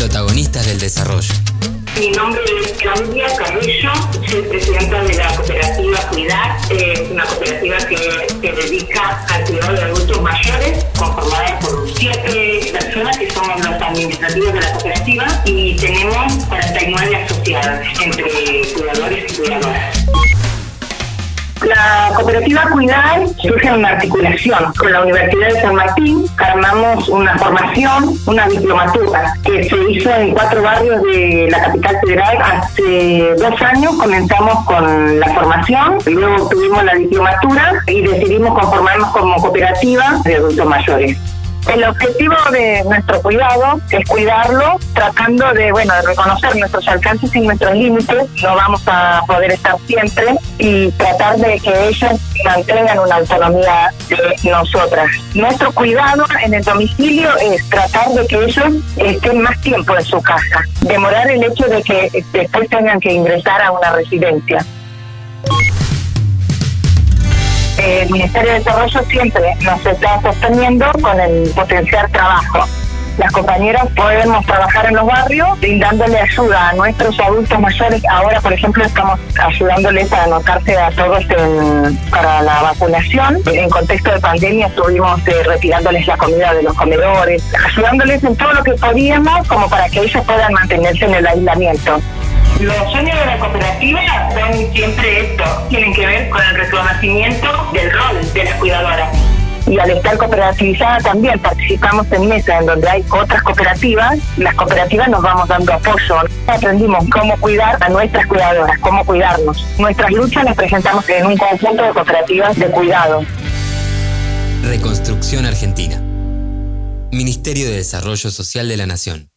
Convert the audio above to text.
protagonistas del desarrollo. Mi nombre es Claudia Carrillo, soy presidenta de la cooperativa Cuidar, es una cooperativa que se dedica al cuidado de adultos mayores, conformada por siete personas que son los administrativos de la cooperativa y tenemos 49 asociados entre cuidadores y cuidadoras. La cooperativa Cuidar surge en una articulación con la Universidad de San Martín. Armamos una formación, una diplomatura, que se hizo en cuatro barrios de la capital federal. Hace dos años comenzamos con la formación, luego tuvimos la diplomatura y decidimos conformarnos como cooperativa de adultos mayores. El objetivo de nuestro cuidado es cuidarlo tratando de, bueno, de reconocer nuestros alcances y nuestros límites. No vamos a poder estar siempre y tratar de que ellos mantengan una autonomía de nosotras. Nuestro cuidado en el domicilio es tratar de que ellos estén más tiempo en su casa, demorar el hecho de que después tengan que ingresar a una residencia el Ministerio de Desarrollo siempre nos está sosteniendo con el potenciar trabajo. Las compañeras podemos trabajar en los barrios brindándole ayuda a nuestros adultos mayores. Ahora, por ejemplo, estamos ayudándoles a anotarse a todos para la vacunación. En contexto de pandemia estuvimos eh, retirándoles la comida de los comedores, ayudándoles en todo lo que podíamos como para que ellos puedan mantenerse en el aislamiento. Los sueños de la cooperativa siempre esto, tienen que ver con el reconocimiento del rol de las cuidadoras. Y al estar cooperativizada también participamos en mesas en donde hay otras cooperativas, las cooperativas nos vamos dando apoyo. Aprendimos cómo cuidar a nuestras cuidadoras, cómo cuidarnos. Nuestras luchas las presentamos en un conjunto de cooperativas de cuidado. Reconstrucción Argentina. Ministerio de Desarrollo Social de la Nación.